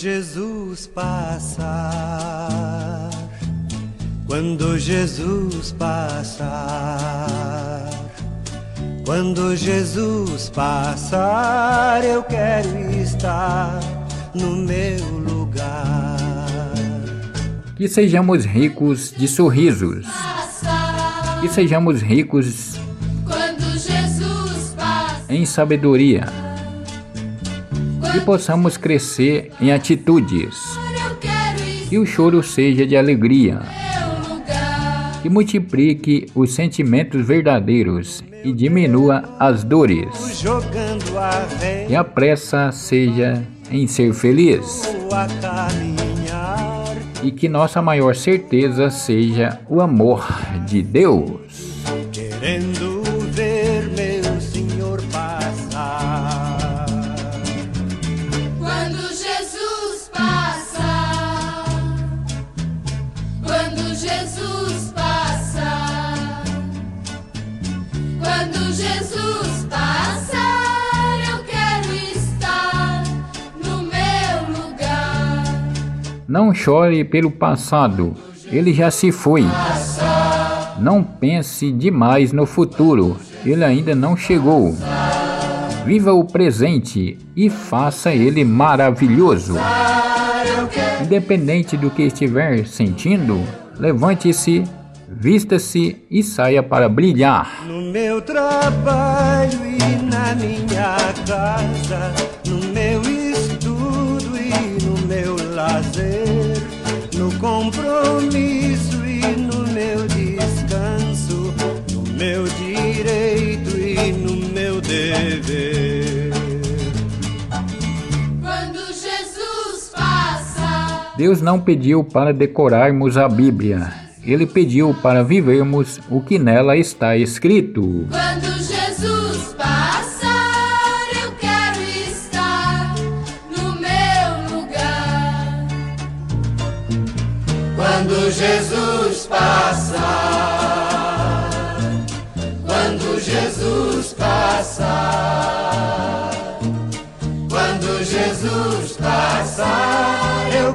Quando Jesus passar, quando Jesus passar, quando Jesus passar, eu quero estar no meu lugar. Que sejamos ricos de sorrisos. Que sejamos ricos em sabedoria. Que possamos crescer em atitudes. Que o choro seja de alegria. Que multiplique os sentimentos verdadeiros e diminua as dores. Que a pressa seja em ser feliz e que nossa maior certeza seja o amor de Deus. Jesus passa, quando Jesus passa, eu quero estar no meu lugar. Não chore pelo passado, ele já se foi. Não pense demais no futuro, ele ainda não chegou. Viva o presente e faça ele maravilhoso. Independente do que estiver sentindo, levante-se, vista-se e saia para brilhar. No meu trabalho e na minha casa, no meu estudo e no meu lazer, no compromisso Deus não pediu para decorarmos a Bíblia, ele pediu para vivermos o que nela está escrito. quando Jesus passar, eu quero estar no meu lugar. Quando Jesus passar,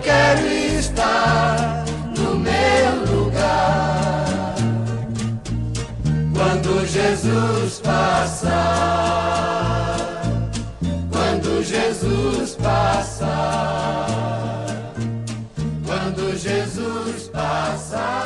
quero estar no meu lugar. Quando Jesus passar, quando Jesus passar. Quando Jesus passar.